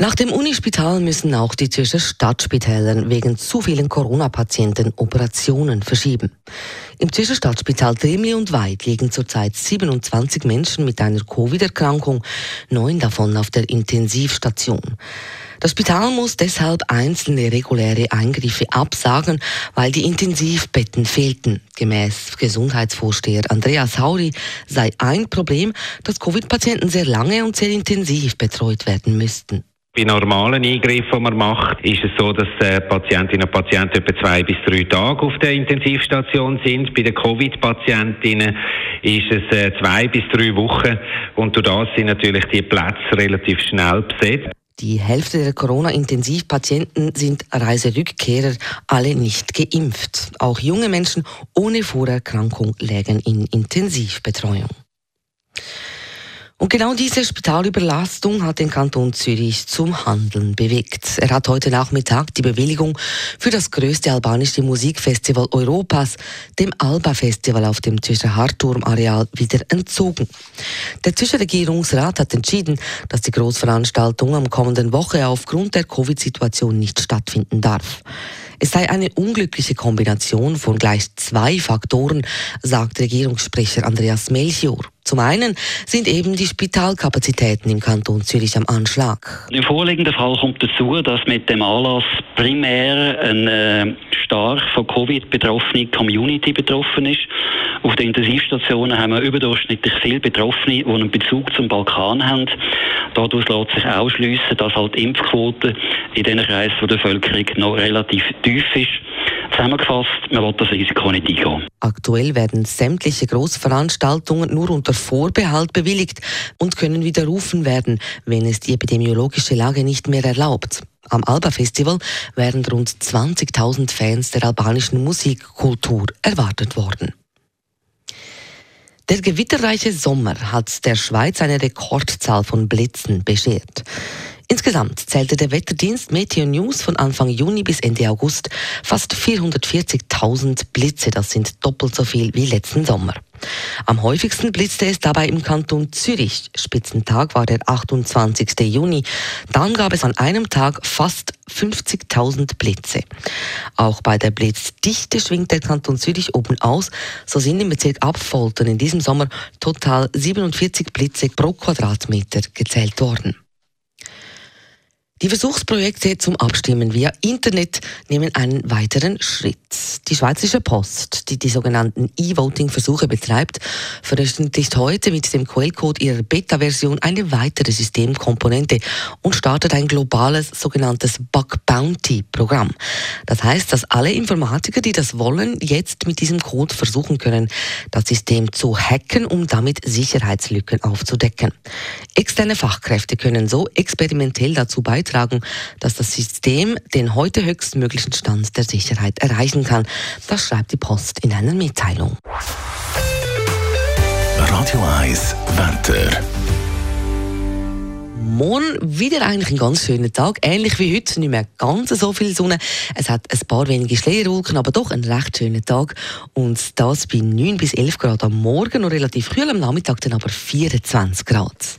Nach dem Unispital müssen auch die Zürcher Stadtspitäler wegen zu vielen Corona-Patienten Operationen verschieben. Im Zürcher Stadtspital Dremli und Weid liegen zurzeit 27 Menschen mit einer Covid-Erkrankung, neun davon auf der Intensivstation. Das Spital muss deshalb einzelne reguläre Eingriffe absagen, weil die Intensivbetten fehlten. Gemäß Gesundheitsvorsteher Andreas Hauri sei ein Problem, dass Covid-Patienten sehr lange und sehr intensiv betreut werden müssten. Bei normalen Eingriffen, die man macht, ist es so, dass äh, Patientinnen und Patienten etwa zwei bis drei Tage auf der Intensivstation sind. Bei den Covid-Patientinnen ist es äh, zwei bis drei Wochen und durch das sind natürlich die Plätze relativ schnell besetzt. Die Hälfte der Corona-Intensivpatienten sind Reiserückkehrer, alle nicht geimpft. Auch junge Menschen ohne Vorerkrankung lägen in Intensivbetreuung. Und genau diese Spitalüberlastung hat den Kanton Zürich zum Handeln bewegt. Er hat heute Nachmittag die Bewilligung für das größte albanische Musikfestival Europas, dem Alba Festival auf dem Zürcher Harturm-Areal, wieder entzogen. Der Zürcher Regierungsrat hat entschieden, dass die Großveranstaltung am kommenden Woche aufgrund der Covid-Situation nicht stattfinden darf. Es sei eine unglückliche Kombination von gleich zwei Faktoren, sagt Regierungssprecher Andreas Melchior. Zum einen sind eben die Spitalkapazitäten im Kanton Zürich am Anschlag. Im vorliegenden Fall kommt dazu, dass mit dem Anlass primär eine stark von Covid betroffene Community betroffen ist. Auf den Intensivstationen haben wir überdurchschnittlich viele Betroffene, die einen Bezug zum Balkan haben. Dadurch lässt sich ausschliessen, dass halt die Impfquote in diesen Kreisen der Bevölkerung noch relativ tief ist. Zusammengefasst, man will das Risiko nicht eingehen. Aktuell werden sämtliche Großveranstaltungen nur unter Vorbehalt bewilligt und können widerrufen werden, wenn es die epidemiologische Lage nicht mehr erlaubt. Am Alba Festival wären rund 20.000 Fans der albanischen Musikkultur erwartet worden. Der gewitterreiche Sommer hat der Schweiz eine Rekordzahl von Blitzen beschert. Insgesamt zählte der Wetterdienst Meteo News von Anfang Juni bis Ende August fast 440.000 Blitze. Das sind doppelt so viel wie letzten Sommer. Am häufigsten blitzte es dabei im Kanton Zürich. Spitzentag war der 28. Juni. Dann gab es an einem Tag fast 50.000 Blitze. Auch bei der Blitzdichte schwingt der Kanton Zürich oben aus. So sind im Bezirk Abfoltern in diesem Sommer total 47 Blitze pro Quadratmeter gezählt worden. Die Versuchsprojekte zum Abstimmen via Internet nehmen einen weiteren Schritt. Die Schweizerische Post, die die sogenannten E-Voting-Versuche betreibt, veröffentlicht heute mit dem Quellcode ihrer Beta-Version eine weitere Systemkomponente und startet ein globales sogenanntes Bug Bounty-Programm. Das heißt, dass alle Informatiker, die das wollen, jetzt mit diesem Code versuchen können, das System zu hacken, um damit Sicherheitslücken aufzudecken. Externe Fachkräfte können so experimentell dazu beitragen, beitragen, dass das System den heute höchstmöglichen Stand der Sicherheit erreichen kann. Das schreibt die Post in einer Mitteilung. Radio 1 Wetter. Morgen wieder eigentlich ein ganz schöner Tag. Ähnlich wie heute, nicht mehr ganz so viel Sonne. Es hat ein paar wenige Schleierwolken, aber doch ein recht schöner Tag. Und das bei 9 bis 11 Grad am Morgen und relativ kühl am Nachmittag dann aber 24 Grad.